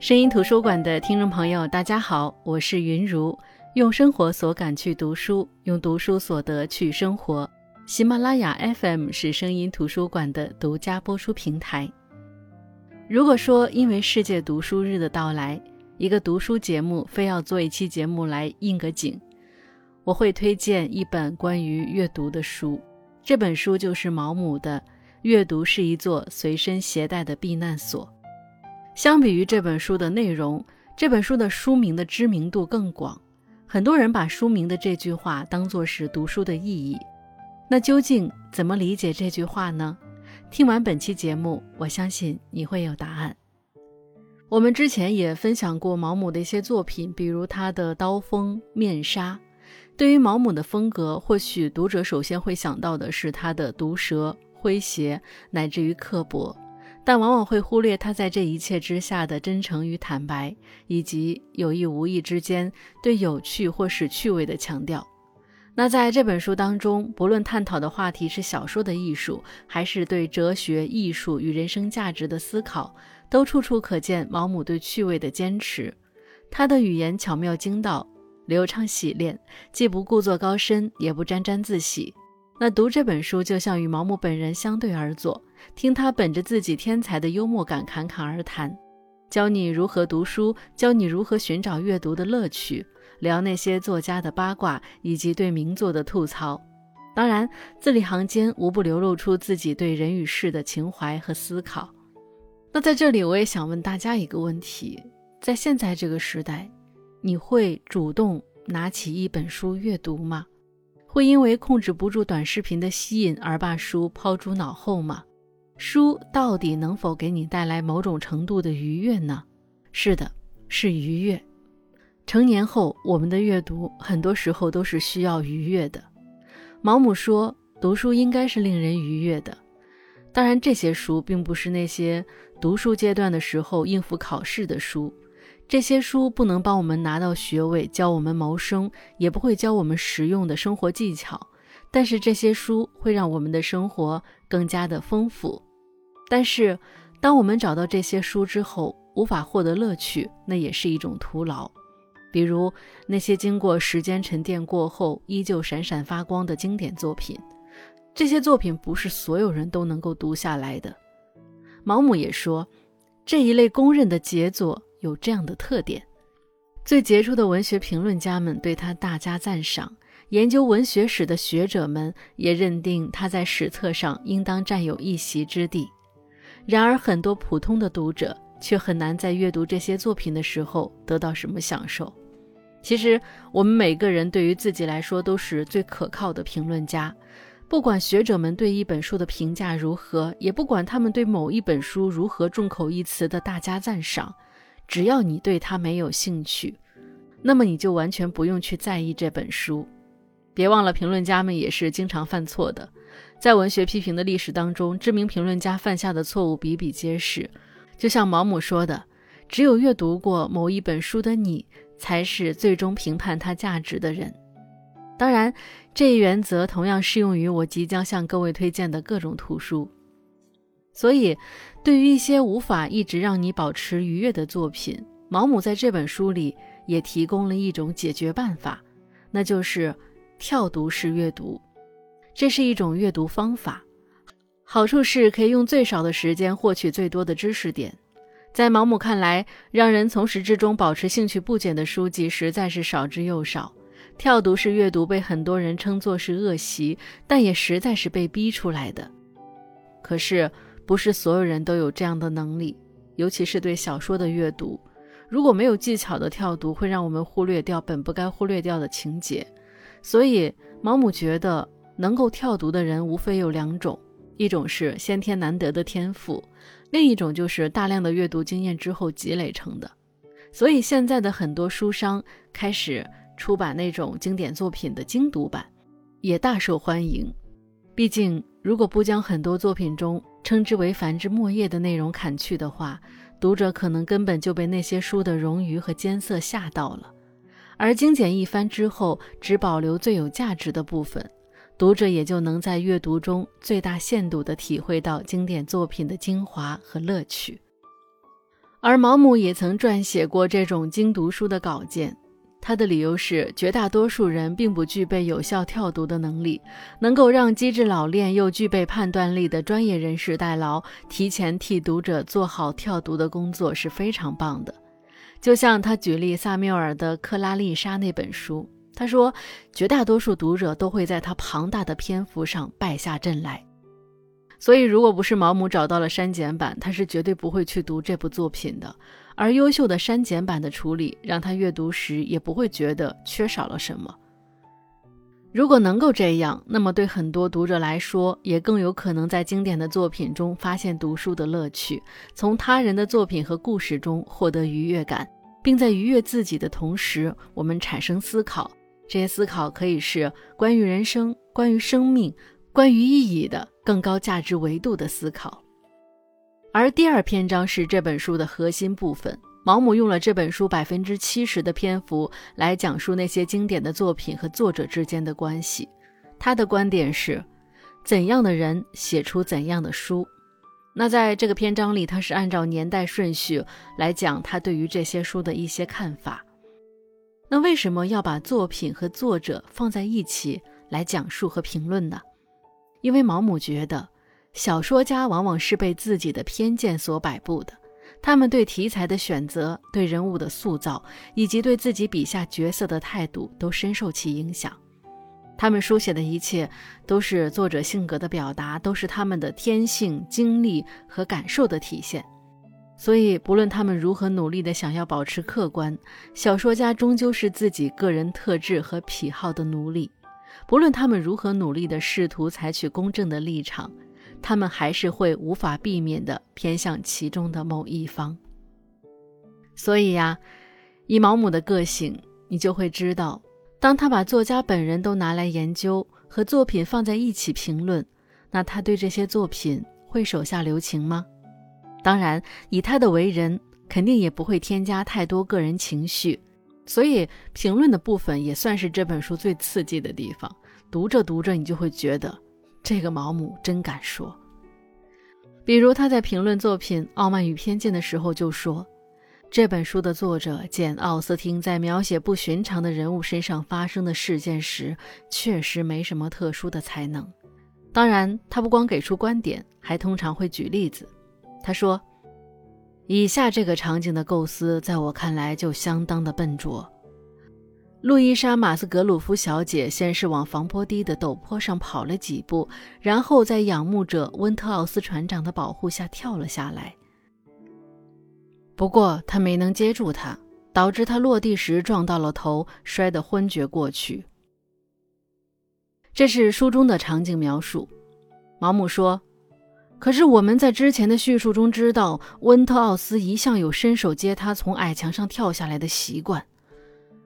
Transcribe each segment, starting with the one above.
声音图书馆的听众朋友，大家好，我是云如，用生活所感去读书，用读书所得去生活。喜马拉雅 FM 是声音图书馆的独家播出平台。如果说因为世界读书日的到来，一个读书节目非要做一期节目来应个景，我会推荐一本关于阅读的书。这本书就是毛姆的《阅读是一座随身携带的避难所》。相比于这本书的内容，这本书的书名的知名度更广。很多人把书名的这句话当作是读书的意义。那究竟怎么理解这句话呢？听完本期节目，我相信你会有答案。我们之前也分享过毛姆的一些作品，比如他的《刀锋》《面纱》。对于毛姆的风格，或许读者首先会想到的是他的毒舌、诙谐，乃至于刻薄。但往往会忽略他在这一切之下的真诚与坦白，以及有意无意之间对有趣或是趣味的强调。那在这本书当中，不论探讨的话题是小说的艺术，还是对哲学、艺术与人生价值的思考，都处处可见毛姆对趣味的坚持。他的语言巧妙精到，流畅洗练，既不故作高深，也不沾沾自喜。那读这本书就像与毛姆本人相对而坐，听他本着自己天才的幽默感侃侃而谈，教你如何读书，教你如何寻找阅读的乐趣，聊那些作家的八卦以及对名作的吐槽。当然，字里行间无不流露出自己对人与事的情怀和思考。那在这里，我也想问大家一个问题：在现在这个时代，你会主动拿起一本书阅读吗？会因为控制不住短视频的吸引而把书抛诸脑后吗？书到底能否给你带来某种程度的愉悦呢？是的，是愉悦。成年后，我们的阅读很多时候都是需要愉悦的。毛姆说，读书应该是令人愉悦的。当然，这些书并不是那些读书阶段的时候应付考试的书。这些书不能帮我们拿到学位，教我们谋生，也不会教我们实用的生活技巧。但是这些书会让我们的生活更加的丰富。但是，当我们找到这些书之后，无法获得乐趣，那也是一种徒劳。比如那些经过时间沉淀过后依旧闪闪发光的经典作品，这些作品不是所有人都能够读下来的。毛姆也说，这一类公认的杰作。有这样的特点，最杰出的文学评论家们对他大加赞赏，研究文学史的学者们也认定他在史册上应当占有一席之地。然而，很多普通的读者却很难在阅读这些作品的时候得到什么享受。其实，我们每个人对于自己来说都是最可靠的评论家，不管学者们对一本书的评价如何，也不管他们对某一本书如何众口一词的大加赞赏。只要你对它没有兴趣，那么你就完全不用去在意这本书。别忘了，评论家们也是经常犯错的。在文学批评的历史当中，知名评论家犯下的错误比比皆是。就像毛姆说的：“只有阅读过某一本书的你，才是最终评判它价值的人。”当然，这一原则同样适用于我即将向各位推荐的各种图书。所以，对于一些无法一直让你保持愉悦的作品，毛姆在这本书里也提供了一种解决办法，那就是跳读式阅读。这是一种阅读方法，好处是可以用最少的时间获取最多的知识点。在毛姆看来，让人从始至终保持兴趣不减的书籍实在是少之又少。跳读式阅读被很多人称作是恶习，但也实在是被逼出来的。可是。不是所有人都有这样的能力，尤其是对小说的阅读。如果没有技巧的跳读，会让我们忽略掉本不该忽略掉的情节。所以，毛姆觉得能够跳读的人无非有两种：一种是先天难得的天赋，另一种就是大量的阅读经验之后积累成的。所以，现在的很多书商开始出版那种经典作品的精读版，也大受欢迎。毕竟，如果不将很多作品中称之为繁枝末叶的内容砍去的话，读者可能根本就被那些书的冗余和艰涩吓到了。而精简一番之后，只保留最有价值的部分，读者也就能在阅读中最大限度地体会到经典作品的精华和乐趣。而毛姆也曾撰写过这种精读书的稿件。他的理由是，绝大多数人并不具备有效跳读的能力，能够让机智老练又具备判断力的专业人士代劳，提前替读者做好跳读的工作是非常棒的。就像他举例萨缪尔的《克拉丽莎》那本书，他说，绝大多数读者都会在他庞大的篇幅上败下阵来。所以，如果不是毛姆找到了删减版，他是绝对不会去读这部作品的。而优秀的删减版的处理，让他阅读时也不会觉得缺少了什么。如果能够这样，那么对很多读者来说，也更有可能在经典的作品中发现读书的乐趣，从他人的作品和故事中获得愉悦感，并在愉悦自己的同时，我们产生思考。这些思考可以是关于人生、关于生命、关于意义的更高价值维度的思考。而第二篇章是这本书的核心部分。毛姆用了这本书百分之七十的篇幅来讲述那些经典的作品和作者之间的关系。他的观点是：怎样的人写出怎样的书。那在这个篇章里，他是按照年代顺序来讲他对于这些书的一些看法。那为什么要把作品和作者放在一起来讲述和评论呢？因为毛姆觉得。小说家往往是被自己的偏见所摆布的，他们对题材的选择、对人物的塑造，以及对自己笔下角色的态度，都深受其影响。他们书写的一切都是作者性格的表达，都是他们的天性、经历和感受的体现。所以，不论他们如何努力地想要保持客观，小说家终究是自己个人特质和癖好的奴隶。不论他们如何努力地试图采取公正的立场。他们还是会无法避免地偏向其中的某一方。所以呀，以毛姆的个性，你就会知道，当他把作家本人都拿来研究，和作品放在一起评论，那他对这些作品会手下留情吗？当然，以他的为人，肯定也不会添加太多个人情绪。所以，评论的部分也算是这本书最刺激的地方。读着读着，你就会觉得。这个毛姆真敢说，比如他在评论作品《傲慢与偏见》的时候就说，这本书的作者简·奥斯汀在描写不寻常的人物身上发生的事件时，确实没什么特殊的才能。当然，他不光给出观点，还通常会举例子。他说：“以下这个场景的构思，在我看来就相当的笨拙。”路易莎·马斯格鲁夫小姐先是往防波堤的陡坡上跑了几步，然后在仰慕者温特奥斯船长的保护下跳了下来。不过他没能接住她，导致她落地时撞到了头，摔得昏厥过去。这是书中的场景描述。毛姆说：“可是我们在之前的叙述中知道，温特奥斯一向有伸手接她从矮墙上跳下来的习惯。”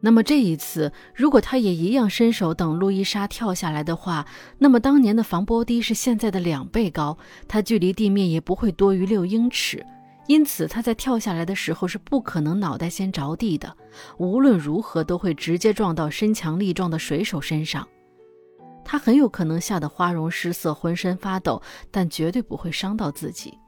那么这一次，如果他也一样伸手等路易莎跳下来的话，那么当年的防波堤是现在的两倍高，它距离地面也不会多于六英尺，因此他在跳下来的时候是不可能脑袋先着地的，无论如何都会直接撞到身强力壮的水手身上。他很有可能吓得花容失色、浑身发抖，但绝对不会伤到自己。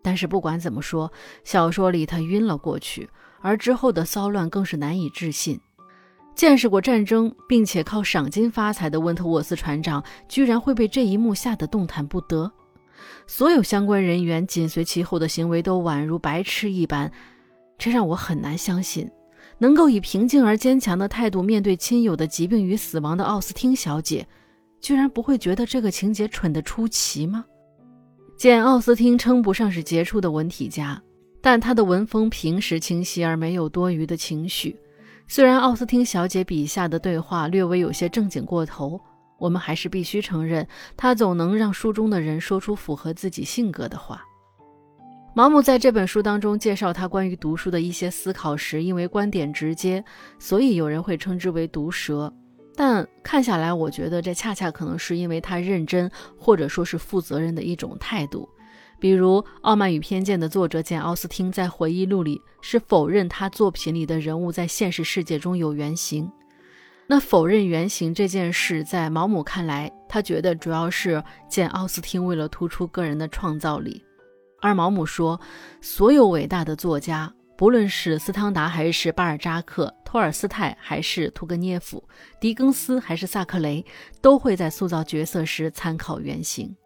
但是不管怎么说，小说里他晕了过去。而之后的骚乱更是难以置信。见识过战争并且靠赏金发财的温特沃斯船长，居然会被这一幕吓得动弹不得。所有相关人员紧随其后的行为都宛如白痴一般，这让我很难相信，能够以平静而坚强的态度面对亲友的疾病与死亡的奥斯汀小姐，居然不会觉得这个情节蠢得出奇吗？简·奥斯汀称不上是杰出的文体家。但他的文风平实清晰，而没有多余的情绪。虽然奥斯汀小姐笔下的对话略微有些正经过头，我们还是必须承认，他总能让书中的人说出符合自己性格的话。毛姆在这本书当中介绍他关于读书的一些思考时，因为观点直接，所以有人会称之为毒舌。但看下来，我觉得这恰恰可能是因为他认真，或者说是负责任的一种态度。比如《傲慢与偏见》的作者简·奥斯汀在回忆录里是否认他作品里的人物在现实世界中有原型。那否认原型这件事，在毛姆看来，他觉得主要是简·奥斯汀为了突出个人的创造力。而毛姆说，所有伟大的作家，不论是斯汤达还是巴尔扎克、托尔斯泰还是屠格涅夫、狄更斯还是萨克雷，都会在塑造角色时参考原型。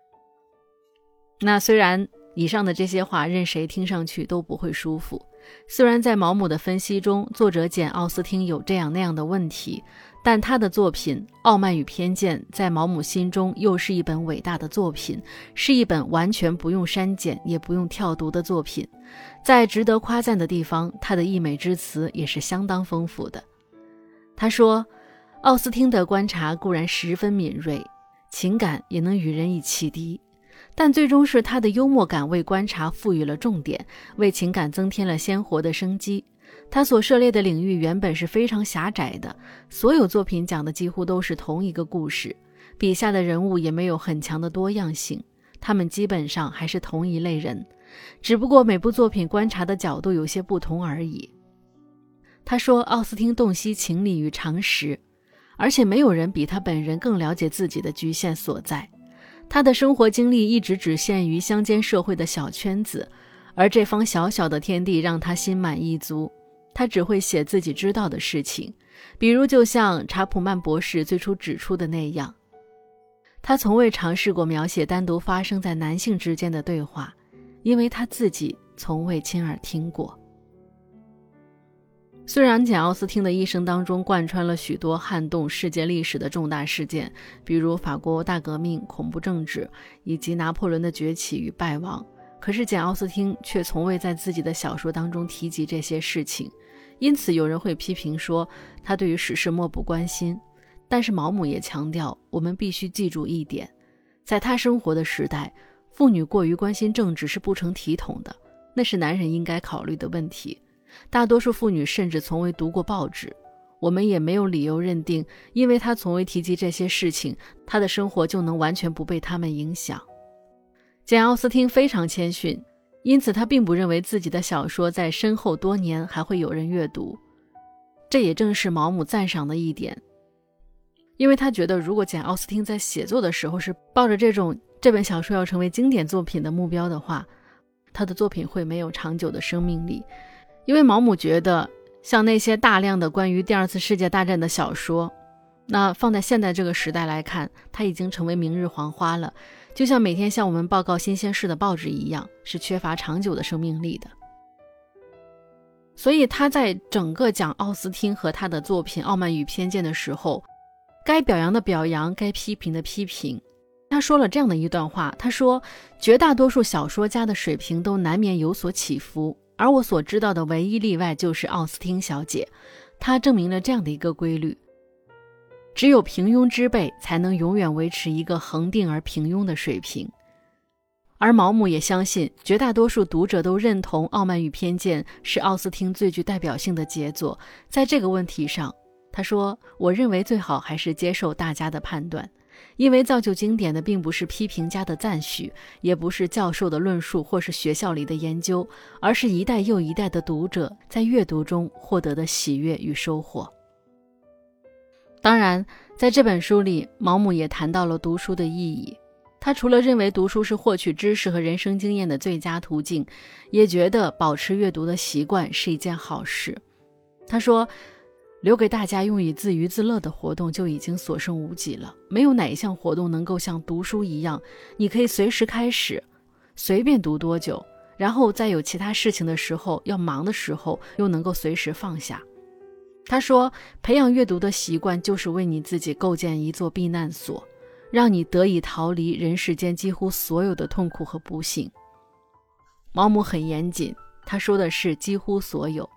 那虽然以上的这些话，任谁听上去都不会舒服。虽然在毛姆的分析中，作者简·奥斯汀有这样那样的问题。但他的作品《傲慢与偏见》在毛姆心中又是一本伟大的作品，是一本完全不用删减也不用跳读的作品。在值得夸赞的地方，他的溢美之词也是相当丰富的。他说：“奥斯汀的观察固然十分敏锐，情感也能与人以启迪，但最终是他的幽默感为观察赋予了重点，为情感增添了鲜活的生机。”他所涉猎的领域原本是非常狭窄的，所有作品讲的几乎都是同一个故事，笔下的人物也没有很强的多样性，他们基本上还是同一类人，只不过每部作品观察的角度有些不同而已。他说，奥斯汀洞悉情理与常识，而且没有人比他本人更了解自己的局限所在。他的生活经历一直只限于乡间社会的小圈子，而这方小小的天地让他心满意足。他只会写自己知道的事情，比如就像查普曼博士最初指出的那样，他从未尝试过描写单独发生在男性之间的对话，因为他自己从未亲耳听过。虽然简·奥斯汀的一生当中贯穿了许多撼动世界历史的重大事件，比如法国大革命、恐怖政治以及拿破仑的崛起与败亡，可是简·奥斯汀却从未在自己的小说当中提及这些事情。因此，有人会批评说他对于史事漠不关心。但是毛姆也强调，我们必须记住一点：在他生活的时代，妇女过于关心政治是不成体统的，那是男人应该考虑的问题。大多数妇女甚至从未读过报纸。我们也没有理由认定，因为她从未提及这些事情，她的生活就能完全不被他们影响。简·奥斯汀非常谦逊。因此，他并不认为自己的小说在身后多年还会有人阅读，这也正是毛姆赞赏的一点。因为他觉得，如果简·奥斯汀在写作的时候是抱着这种这本小说要成为经典作品的目标的话，他的作品会没有长久的生命力。因为毛姆觉得，像那些大量的关于第二次世界大战的小说，那放在现在这个时代来看，它已经成为明日黄花了。就像每天向我们报告新鲜事的报纸一样，是缺乏长久的生命力的。所以他在整个讲奥斯汀和他的作品《傲慢与偏见》的时候，该表扬的表扬，该批评的批评。他说了这样的一段话：他说，绝大多数小说家的水平都难免有所起伏，而我所知道的唯一例外就是奥斯汀小姐。她证明了这样的一个规律。只有平庸之辈才能永远维持一个恒定而平庸的水平，而毛姆也相信，绝大多数读者都认同《傲慢与偏见》是奥斯汀最具代表性的杰作。在这个问题上，他说：“我认为最好还是接受大家的判断，因为造就经典的并不是批评家的赞许，也不是教授的论述或是学校里的研究，而是一代又一代的读者在阅读中获得的喜悦与收获。”当然，在这本书里，毛姆也谈到了读书的意义。他除了认为读书是获取知识和人生经验的最佳途径，也觉得保持阅读的习惯是一件好事。他说：“留给大家用以自娱自乐的活动就已经所剩无几了，没有哪一项活动能够像读书一样，你可以随时开始，随便读多久，然后在有其他事情的时候、要忙的时候，又能够随时放下。”他说：“培养阅读的习惯，就是为你自己构建一座避难所，让你得以逃离人世间几乎所有的痛苦和不幸。”毛姆很严谨，他说的是几乎所有。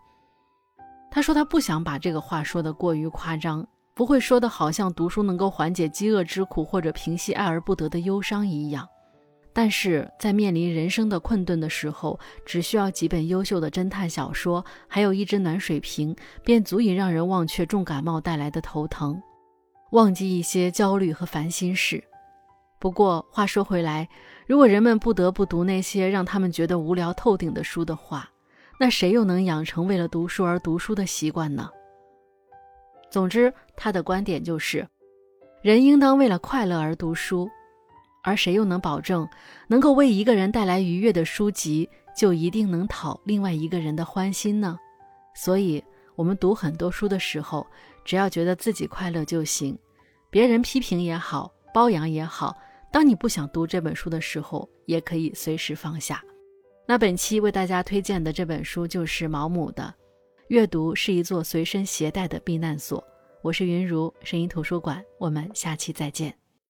他说他不想把这个话说得过于夸张，不会说的好像读书能够缓解饥饿之苦或者平息爱而不得的忧伤一样。但是在面临人生的困顿的时候，只需要几本优秀的侦探小说，还有一只暖水瓶，便足以让人忘却重感冒带来的头疼，忘记一些焦虑和烦心事。不过话说回来，如果人们不得不读那些让他们觉得无聊透顶的书的话，那谁又能养成为了读书而读书的习惯呢？总之，他的观点就是，人应当为了快乐而读书。而谁又能保证，能够为一个人带来愉悦的书籍，就一定能讨另外一个人的欢心呢？所以，我们读很多书的时候，只要觉得自己快乐就行。别人批评也好，包养也好，当你不想读这本书的时候，也可以随时放下。那本期为大家推荐的这本书就是毛姆的《阅读是一座随身携带的避难所》。我是云如声音图书馆，我们下期再见。